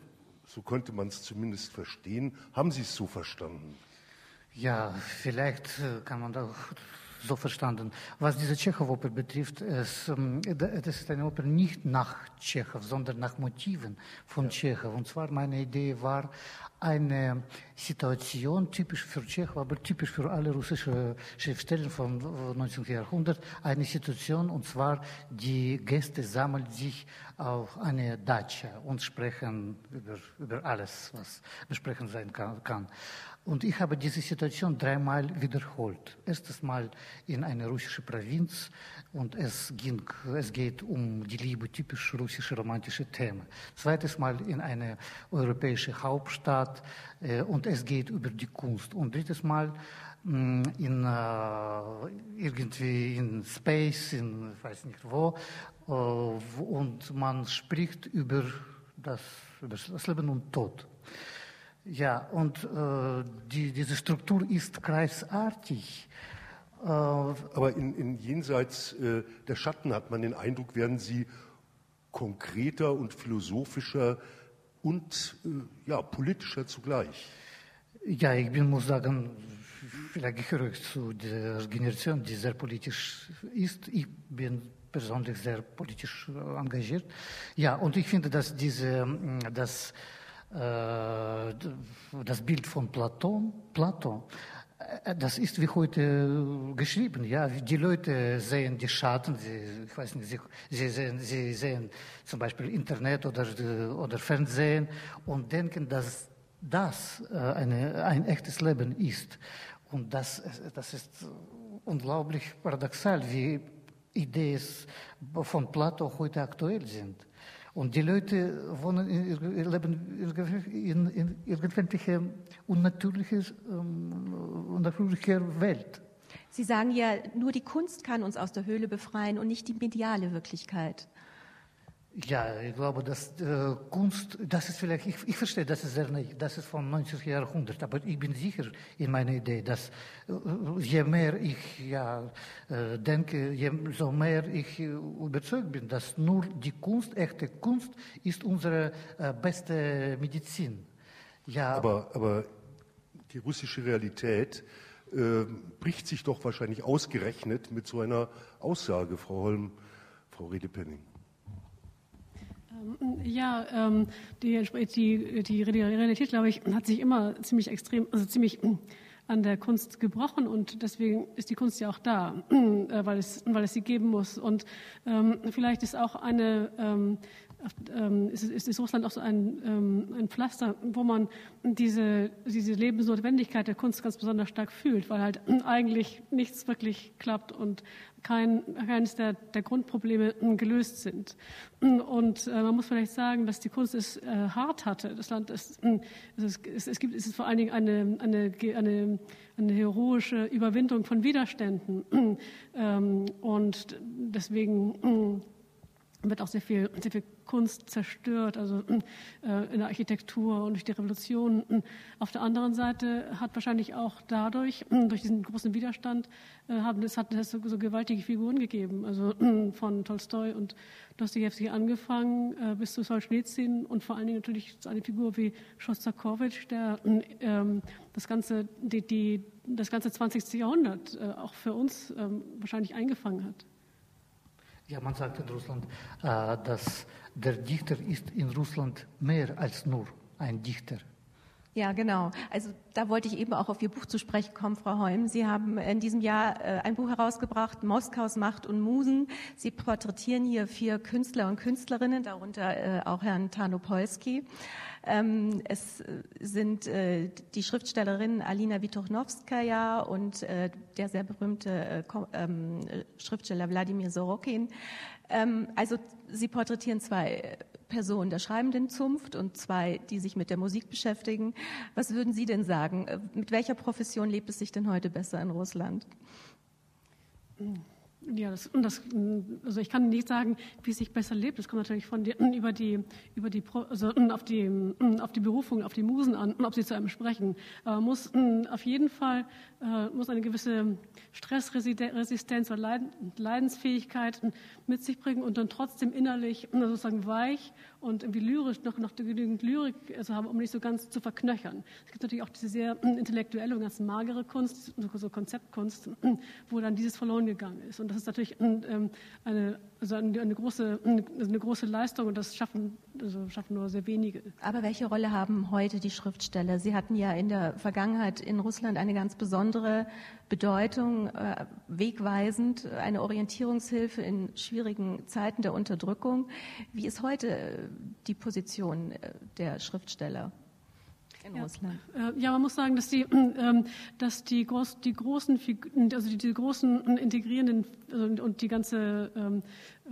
so könnte man es zumindest verstehen. Haben Sie es so verstanden? Ja, vielleicht äh, kann man auch so verstanden. Was diese Tschechow-Oper betrifft, es, ähm, das ist eine Oper nicht nach Tschechow, sondern nach Motiven von ja. Tschechow. Und zwar meine Idee war, eine Situation typisch für Tschechow, aber typisch für alle russische Schriftsteller vom 19. Jahrhundert, eine Situation, und zwar die Gäste sammeln sich auf eine Datscha und sprechen über, über alles, was besprechen sein kann. Und ich habe diese Situation dreimal wiederholt. Erstes Mal in einer russischen Provinz und es, ging, es geht um die Liebe, typisch russische romantische Themen. Zweites Mal in eine europäische Hauptstadt äh, und es geht über die Kunst. Und drittes Mal mh, mm, in, äh, irgendwie in Space, in weiß nicht wo, äh, und man spricht über das, über das Leben und Tod. Ja, und äh, die, diese Struktur ist kreisartig. Äh, Aber in, in Jenseits äh, der Schatten hat man den Eindruck, werden sie konkreter und philosophischer und äh, ja, politischer zugleich. Ja, ich bin, muss sagen, vielleicht gehöre ich zu der Generation, die sehr politisch ist. Ich bin persönlich sehr politisch engagiert. Ja, und ich finde, dass diese, dass äh, das Bild von Platon, Platon, das ist wie heute geschrieben. Ja, die Leute sehen die Schatten, sie, ich weiß nicht, sie, sie, sehen, sie sehen zum Beispiel Internet oder, oder Fernsehen und denken, dass das äh, eine, ein echtes Leben ist. Und das, das ist unglaublich paradoxal, wie Ideen von Plato heute aktuell sind. Und die Leute wohnen in, leben in, in irgendwelche unnatürliche, ähm, unnatürliche Welt. Sie sagen ja, nur die Kunst kann uns aus der Höhle befreien und nicht die mediale Wirklichkeit. Ja, ich glaube, dass äh, Kunst, das ist vielleicht, ich, ich verstehe, das ist sehr nicht, das ist vom 19. Jahrhundert, aber ich bin sicher in meiner Idee, dass äh, je mehr ich ja, äh, denke, je so mehr ich äh, überzeugt bin, dass nur die Kunst, echte Kunst, ist unsere äh, beste Medizin. Ja, aber, aber die russische Realität äh, bricht sich doch wahrscheinlich ausgerechnet mit so einer Aussage, Frau Holm, Frau Redepenning. Ähm, ja, ähm, die, die, die Realität, glaube ich, hat sich immer ziemlich extrem, also ziemlich mm, an der Kunst gebrochen und deswegen ist die Kunst ja auch da, äh, weil, es, weil es sie geben muss. Und ähm, vielleicht ist auch eine ist, ist, ist, Russland auch so ein, ähm, ein Pflaster, wo man diese, diese Lebensnotwendigkeit der Kunst ganz besonders stark fühlt, weil halt eigentlich nichts wirklich klappt und kein, keines der, der Grundprobleme gelöst sind. Und äh, man muss vielleicht sagen, dass die Kunst es äh, hart hatte. Das Land ist, es, es, es gibt, es ist vor allen Dingen eine, eine, eine, eine heroische Überwindung von Widerständen. Ähm, und deswegen wird auch sehr viel, sehr viel Kunst zerstört, also äh, in der Architektur und durch die Revolution. Auf der anderen Seite hat wahrscheinlich auch dadurch, durch diesen großen Widerstand, äh, haben, es hat es so, so, gewaltige Figuren gegeben, also von Tolstoi und Dostoevsky angefangen äh, bis zu Solzhenitsyn und vor allen Dingen natürlich eine Figur wie Schostakowitsch, der ähm, das ganze, die, die, das ganze 20. Jahrhundert auch für uns ähm, wahrscheinlich eingefangen hat. Ja, man sagt in Russland, äh, dass der Dichter ist in Russland mehr als nur ein Dichter. Ja, genau. Also da wollte ich eben auch auf Ihr Buch zu sprechen kommen, Frau Holm. Sie haben in diesem Jahr äh, ein Buch herausgebracht, Moskaus Macht und Musen. Sie porträtieren hier vier Künstler und Künstlerinnen, darunter äh, auch Herrn Tarnopolsky. Ähm, es sind äh, die Schriftstellerin Alina Wituchnowskaja und der sehr berühmte ähm, Schriftsteller Wladimir Sorokin. Ähm, also Sie porträtieren zwei Personen der schreibenden Zunft und zwei, die sich mit der Musik beschäftigen. Was würden Sie denn sagen? Äh, mit welcher Profession lebt es sich denn heute besser in Russland? Ja, das, das, also ich kann nicht sagen, wie es sich besser lebt. Das kommt natürlich von die, über die, über die, also auf die, auf die Berufung, auf die Musen an, ob sie zu einem sprechen. Aber muss auf jeden Fall äh, muss eine gewisse Stressresistenz oder Leidensfähigkeit mit sich bringen und dann trotzdem innerlich sozusagen weich und irgendwie lyrisch noch, noch genügend Lyrik also haben, um nicht so ganz zu verknöchern. Es gibt natürlich auch diese sehr intellektuelle und ganz magere Kunst, so Konzeptkunst, wo dann dieses verloren gegangen ist. Und das ist natürlich ähm, eine, also eine, eine, große, eine große Leistung und das schaffen, also schaffen nur sehr wenige. Aber welche Rolle haben heute die Schriftsteller? Sie hatten ja in der Vergangenheit in Russland eine ganz besondere Bedeutung, äh, wegweisend, eine Orientierungshilfe in schwierigen Zeiten der Unterdrückung. Wie ist heute äh, die Position äh, der Schriftsteller? In ja. Russland? Äh, ja, man muss sagen, dass die, ähm, dass die, groß, die großen, also die, die großen integrierenden also, und die ganze, ähm,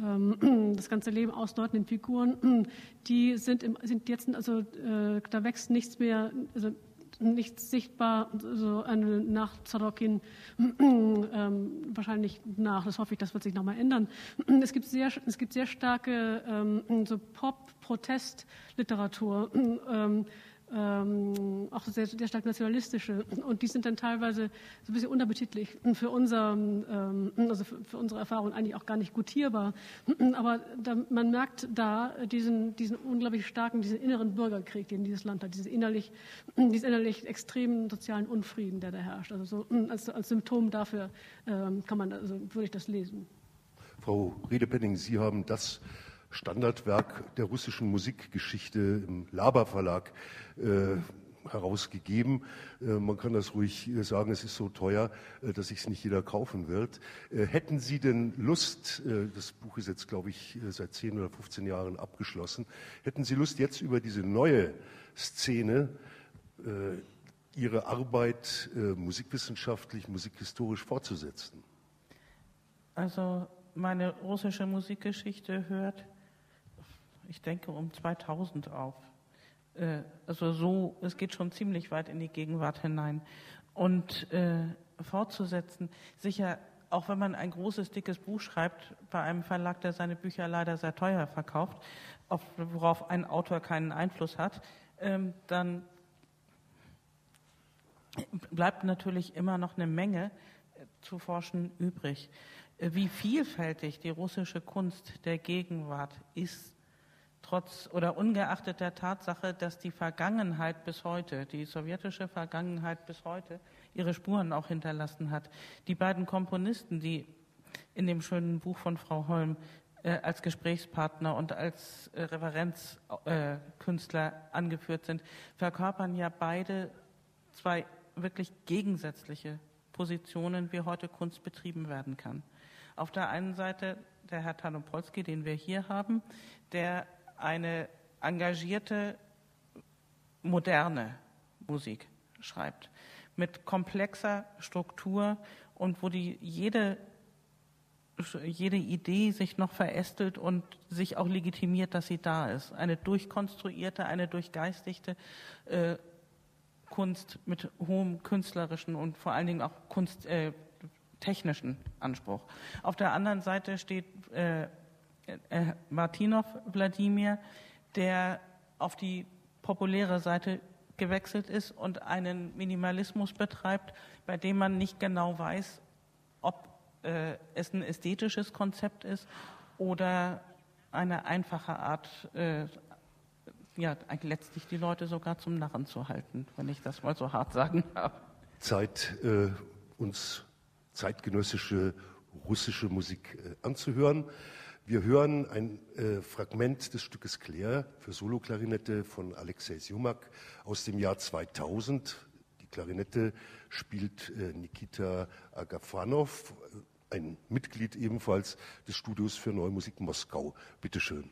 ähm, das ganze Leben ausdeutenden Figuren, die sind, im, sind jetzt, also äh, da wächst nichts mehr, also nicht sichtbar, so eine nach Zadokin ähm, wahrscheinlich nach. Das hoffe ich, das wird sich nochmal ändern. Es gibt sehr, es gibt sehr starke ähm, so Pop-Protestliteratur. Ähm, ähm, auch sehr, sehr stark nationalistische. Und die sind dann teilweise so ein bisschen unappetitlich für, unser, ähm, also für, für, unsere Erfahrung eigentlich auch gar nicht gutierbar. Aber da, man merkt da diesen, diesen unglaublich starken, diesen inneren Bürgerkrieg, den dieses Land hat, diesen innerlich, diesen innerlich extremen sozialen Unfrieden, der da herrscht. Also so als, als Symptom dafür ähm, kann man, also würde ich das lesen. Frau Redepenning, Sie haben das Standardwerk der russischen Musikgeschichte im Laber Verlag äh, herausgegeben. Äh, man kann das ruhig sagen, es ist so teuer, äh, dass sich es nicht jeder kaufen wird. Äh, hätten Sie denn Lust, äh, das Buch ist jetzt, glaube ich, äh, seit 10 oder 15 Jahren abgeschlossen, hätten Sie Lust, jetzt über diese neue Szene Ihre Arbeit musikwissenschaftlich, musikhistorisch fortzusetzen? Also meine russische Musikgeschichte hört ich denke, um 2000 auf. Äh, also so, es geht schon ziemlich weit in die Gegenwart hinein. Und äh, fortzusetzen, sicher, auch wenn man ein großes, dickes Buch schreibt, bei einem Verlag, der seine Bücher leider sehr teuer verkauft, auf, worauf ein Autor keinen Einfluss hat, ähm, dann bleibt natürlich immer noch eine Menge äh, zu forschen übrig. Äh, wie vielfältig die russische Kunst der Gegenwart ist, trotz oder ungeachtet der Tatsache, dass die Vergangenheit bis heute, die sowjetische Vergangenheit bis heute, ihre Spuren auch hinterlassen hat. Die beiden Komponisten, die in dem schönen Buch von Frau Holm äh, als Gesprächspartner und als äh, Referenzkünstler äh, angeführt sind, verkörpern ja beide zwei wirklich gegensätzliche Positionen, wie heute Kunst betrieben werden kann. Auf der einen Seite der Herr Tanopolsky, den wir hier haben, der eine engagierte, moderne Musik schreibt, mit komplexer Struktur und wo die jede jede Idee sich noch verästelt und sich auch legitimiert, dass sie da ist. Eine durchkonstruierte, eine durchgeistigte äh, Kunst mit hohem künstlerischen und vor allen Dingen auch kunsttechnischen äh, Anspruch. Auf der anderen Seite steht äh, äh, Martinov Wladimir, der auf die populäre Seite gewechselt ist und einen Minimalismus betreibt, bei dem man nicht genau weiß, ob äh, es ein ästhetisches Konzept ist oder eine einfache Art, äh, ja, letztlich die Leute sogar zum Narren zu halten, wenn ich das mal so hart sagen darf. Zeit, äh, uns zeitgenössische russische Musik äh, anzuhören. Wir hören ein äh, Fragment des Stückes Claire für Soloklarinette von Alexei Siumak aus dem Jahr 2000. Die Klarinette spielt äh, Nikita Agafanov, ein Mitglied ebenfalls des Studios für Neue Musik Moskau. Bitte schön.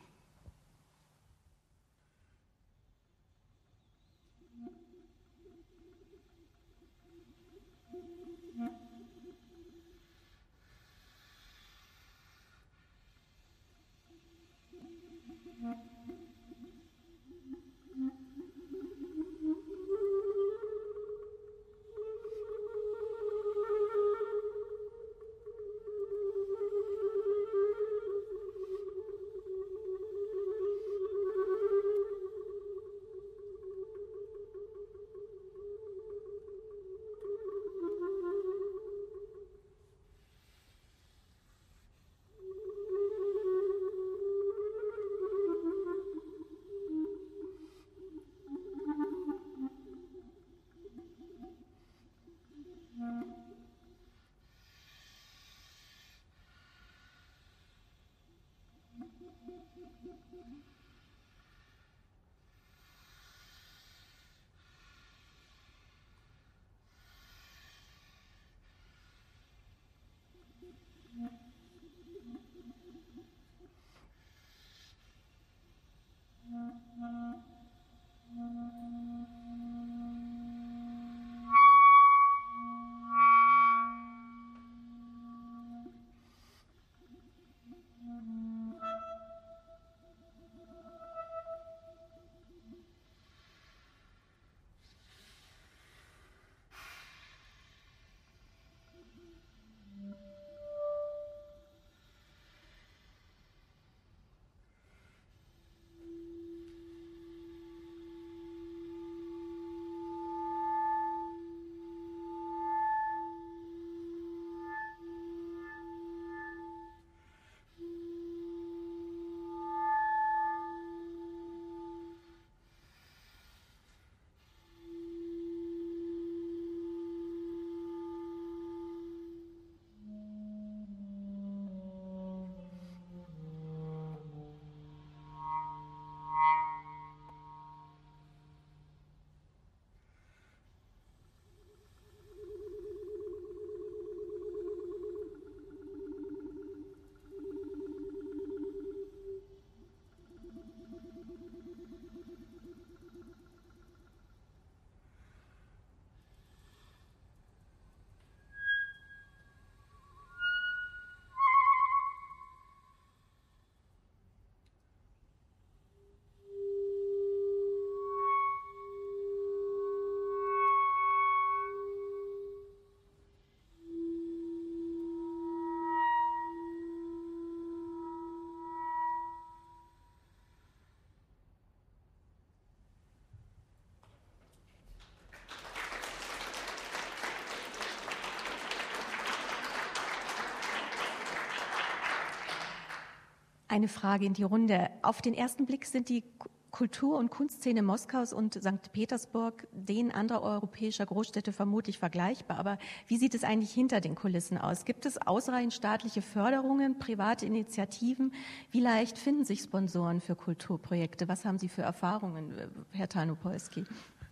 Eine Frage in die Runde. Auf den ersten Blick sind die Kultur- und Kunstszene Moskaus und St. Petersburg denen anderer europäischer Großstädte vermutlich vergleichbar. Aber wie sieht es eigentlich hinter den Kulissen aus? Gibt es ausreichend staatliche Förderungen, private Initiativen? Wie leicht finden sich Sponsoren für Kulturprojekte? Was haben Sie für Erfahrungen, Herr Tanopolski?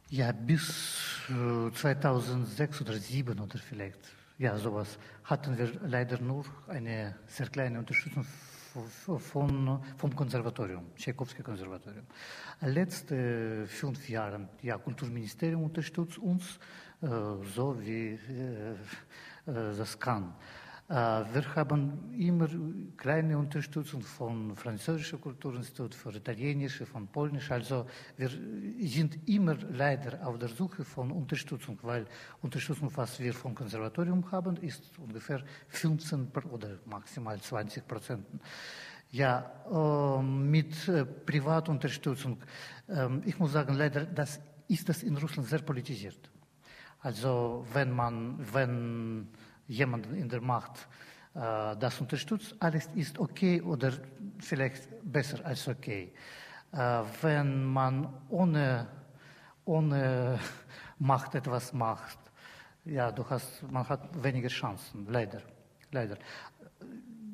Ja, bis 2006 oder 2007 oder vielleicht, ja, sowas, hatten wir leider nur eine sehr kleine Unterstützung von, vom Konservatorium, Tchaikovsky Konservatorium. Letzte fünf Jahre, ja, Kulturministerium unterstützt uns so wie das kann. Äh, wir haben immer kleine Unterstützung von französischen Kulturinstitut, von italienische, von polnisch. Also wir sind immer leider auf der Suche von Unterstützung, weil Unterstützung, was wir vom Konservatorium haben, ist ungefähr 15 oder maximal 20 Prozent. Ja, äh, mit äh, Privatunterstützung. Äh, ich muss sagen, leider, das ist das in Russland sehr politisiert. Also wenn man, wenn jemanden in der Macht äh, das unterstützt, alles ist okay oder vielleicht besser als okay. Äh, wenn man ohne, ohne Macht etwas macht, ja, du hast, man hat weniger Chancen, leider, leider.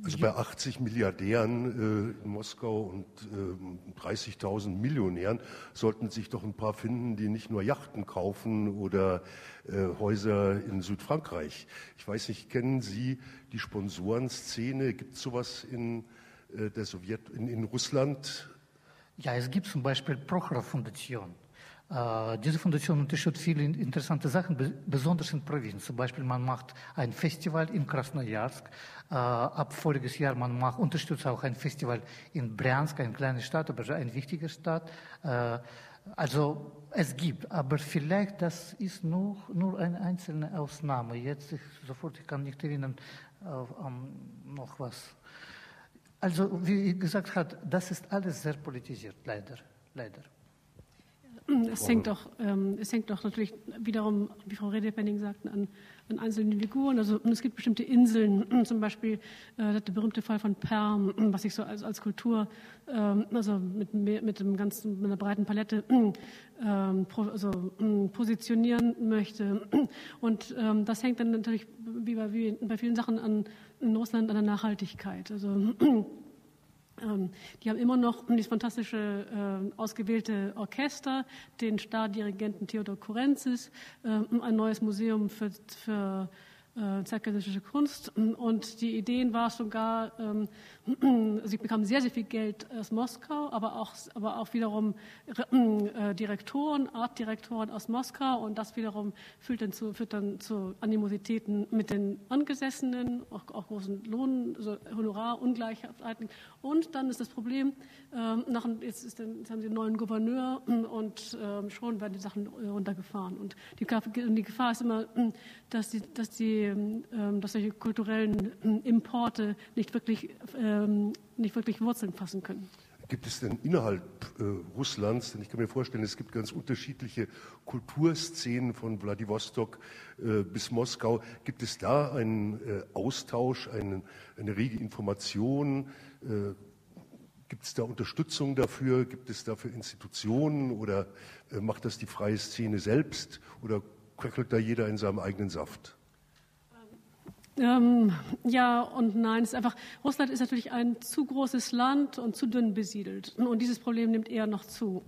Also bei 80 Milliardären äh, in Moskau und äh, 30.000 Millionären sollten sich doch ein paar finden, die nicht nur Yachten kaufen oder äh, Häuser in Südfrankreich. Ich weiß nicht, kennen Sie die Sponsorenszene? Gibt es sowas in äh, der Sowjet, in, in Russland? Ja, es gibt zum Beispiel Prochorov-Foundation. Diese Foundation unterstützt viele interessante Sachen, besonders in Provinzen. Zum Beispiel man macht ein Festival in Krasnojarsk. Ab voriges Jahr man macht, unterstützt auch ein Festival in Bryansk, eine kleine Stadt, aber eine wichtige Stadt. Also es gibt, aber vielleicht das ist nur, nur eine einzelne Ausnahme. Jetzt ich, sofort, ich kann nicht erinnern äh, noch was. Also wie gesagt hat, das ist alles sehr politisiert, leider, leider. Es hängt doch, ähm, es hängt doch natürlich wiederum, wie Frau Redepenning sagte, an, an, einzelnen Figuren. Also es gibt bestimmte Inseln, zum Beispiel äh, der berühmte Fall von Perm, was sich so als, als Kultur, ähm, also mit, mit, dem ganzen, mit einer breiten Palette ähm, pro, also, positionieren möchte. Und ähm, das hängt dann natürlich, wie bei, wie bei vielen Sachen an, in Russland, an der Nachhaltigkeit. Also die haben immer noch dieses fantastische äh, ausgewählte Orchester, den Stardirigenten Theodor Kurenzis, äh, ein neues Museum für, für äh, zeitgenössische Kunst. Und die Ideen war sogar, ähm, sie bekamen sehr, sehr viel Geld aus Moskau, aber auch, aber auch wiederum äh, Direktoren, Artdirektoren aus Moskau. Und das wiederum führt dann zu, führt dann zu Animositäten mit den Angesessenen, auch, auch großen Lohn, also Honorarungleichheiten. Und dann ist das Problem, ähm, nach, jetzt, ist dann, jetzt haben sie einen neuen Gouverneur und ähm, schon werden die Sachen runtergefahren. Und die, die Gefahr ist immer, dass die, dass die ähm, dass solche kulturellen ähm, Importe nicht wirklich, ähm, nicht wirklich Wurzeln fassen können. Gibt es denn innerhalb äh, Russlands, denn ich kann mir vorstellen, es gibt ganz unterschiedliche Kulturszenen von Wladiwostok äh, bis Moskau, gibt es da einen äh, Austausch, einen, eine rege Information? Äh, gibt es da Unterstützung dafür? Gibt es dafür Institutionen oder äh, macht das die freie Szene selbst oder köchelt da jeder in seinem eigenen Saft? Ähm, ja und nein. Es ist einfach, Russland ist natürlich ein zu großes Land und zu dünn besiedelt. Und dieses Problem nimmt eher noch zu.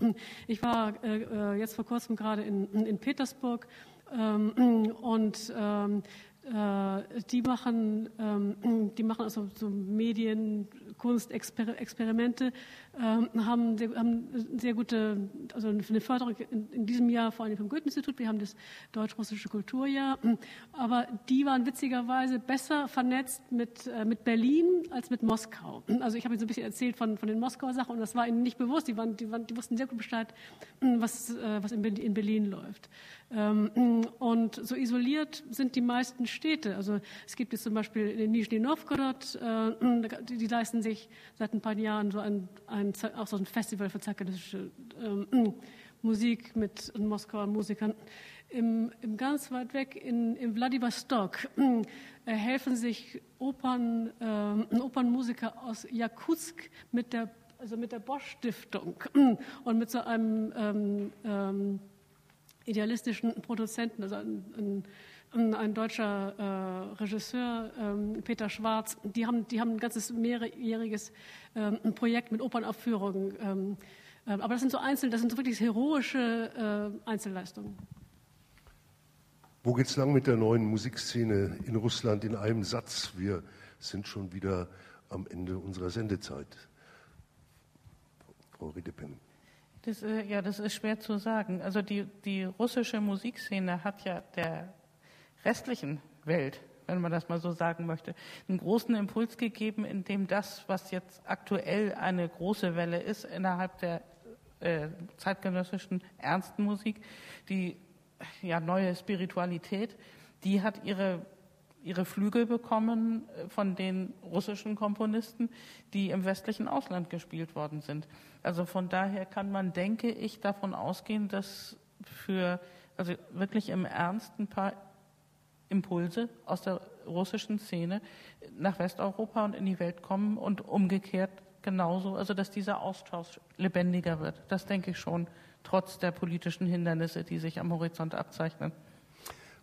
Ich war äh, äh jetzt vor kurzem gerade in, in Petersburg ähm, und ähm, äh, die machen, ähm, die machen also so Medien, Kunstexperimente, ähm, haben, sehr, haben sehr gute, also eine Förderung in, diesem Jahr vor allem vom Goethe-Institut. Wir haben das deutsch-russische Kulturjahr. Aber die waren witzigerweise besser vernetzt mit, äh, mit Berlin als mit Moskau. Also ich habe Ihnen so ein bisschen erzählt von, von den Moskauer Sachen und das war ihnen nicht bewusst. Die, waren, die, waren, die wussten sehr gut Bescheid, was, äh, was in, in Berlin läuft. Ähm, und so isoliert sind die meisten Städte. Also es gibt jetzt zum Beispiel in Nizhny Novgorod, äh, die leisten sich seit ein paar Jahren so ein, ein auch so ein Festival für zeitgenössische ähm, Musik mit Moskauer Musikern. Im, im ganz weit weg in, in Vladivostok äh, helfen sich Opern, äh, Opernmusiker aus Jakutsk mit der, also mit der Bosch Stiftung und mit so einem ähm, ähm, idealistischen Produzenten, also ein, ein, ein deutscher äh, Regisseur, ähm, Peter Schwarz, die haben, die haben ein ganzes mehrjähriges ähm, Projekt mit Opernaufführungen. Ähm, äh, aber das sind so Einzel, das sind so wirklich heroische äh, Einzelleistungen. Wo geht's lang mit der neuen Musikszene in Russland in einem Satz? Wir sind schon wieder am Ende unserer Sendezeit. Frau Riedepen. Das, äh, ja, das ist schwer zu sagen. Also die, die russische Musikszene hat ja der restlichen Welt, wenn man das mal so sagen möchte, einen großen Impuls gegeben, indem das, was jetzt aktuell eine große Welle ist innerhalb der äh, zeitgenössischen ernsten Musik, die ja, neue Spiritualität, die hat ihre, ihre Flügel bekommen äh, von den russischen Komponisten, die im westlichen Ausland gespielt worden sind. Also von daher kann man, denke ich, davon ausgehen, dass für, also wirklich im Ernst ein paar Impulse aus der russischen Szene nach Westeuropa und in die Welt kommen und umgekehrt genauso, also dass dieser Austausch lebendiger wird. Das denke ich schon trotz der politischen Hindernisse, die sich am Horizont abzeichnen.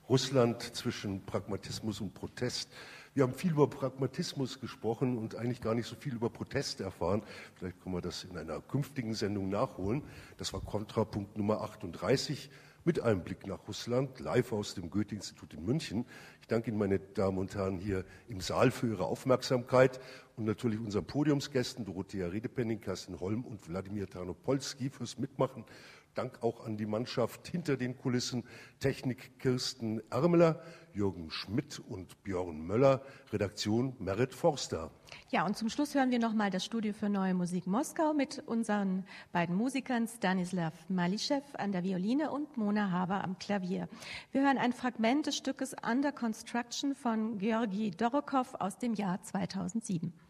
Russland zwischen Pragmatismus und Protest. Wir haben viel über Pragmatismus gesprochen und eigentlich gar nicht so viel über Protest erfahren. Vielleicht können wir das in einer künftigen Sendung nachholen. Das war Kontrapunkt Nummer 38 mit einem Blick nach Russland, live aus dem Goethe-Institut in München. Ich danke Ihnen, meine Damen und Herren, hier im Saal für Ihre Aufmerksamkeit und natürlich unseren Podiumsgästen Dorothea Redepenning, Kerstin Holm und Wladimir Tarnopolski fürs Mitmachen. Dank auch an die Mannschaft hinter den Kulissen, Technik Kirsten Ermeler, Jürgen Schmidt und Björn Möller, Redaktion Merit Forster. Ja, und zum Schluss hören wir nochmal das Studio für Neue Musik Moskau mit unseren beiden Musikern Stanislav Malischew an der Violine und Mona Haber am Klavier. Wir hören ein Fragment des Stückes Under Construction von Georgi Dorokow aus dem Jahr 2007.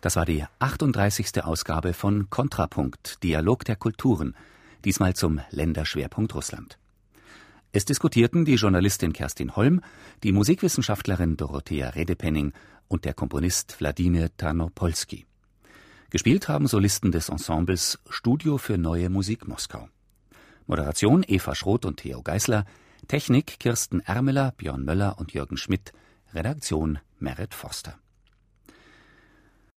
Das war die 38. Ausgabe von Kontrapunkt, Dialog der Kulturen, diesmal zum Länderschwerpunkt Russland. Es diskutierten die Journalistin Kerstin Holm, die Musikwissenschaftlerin Dorothea Redepenning und der Komponist Wladimir Tarnopolski. Gespielt haben Solisten des Ensembles Studio für Neue Musik Moskau. Moderation Eva Schroth und Theo Geißler, Technik Kirsten Ermeler, Björn Möller und Jürgen Schmidt, Redaktion Merit Forster.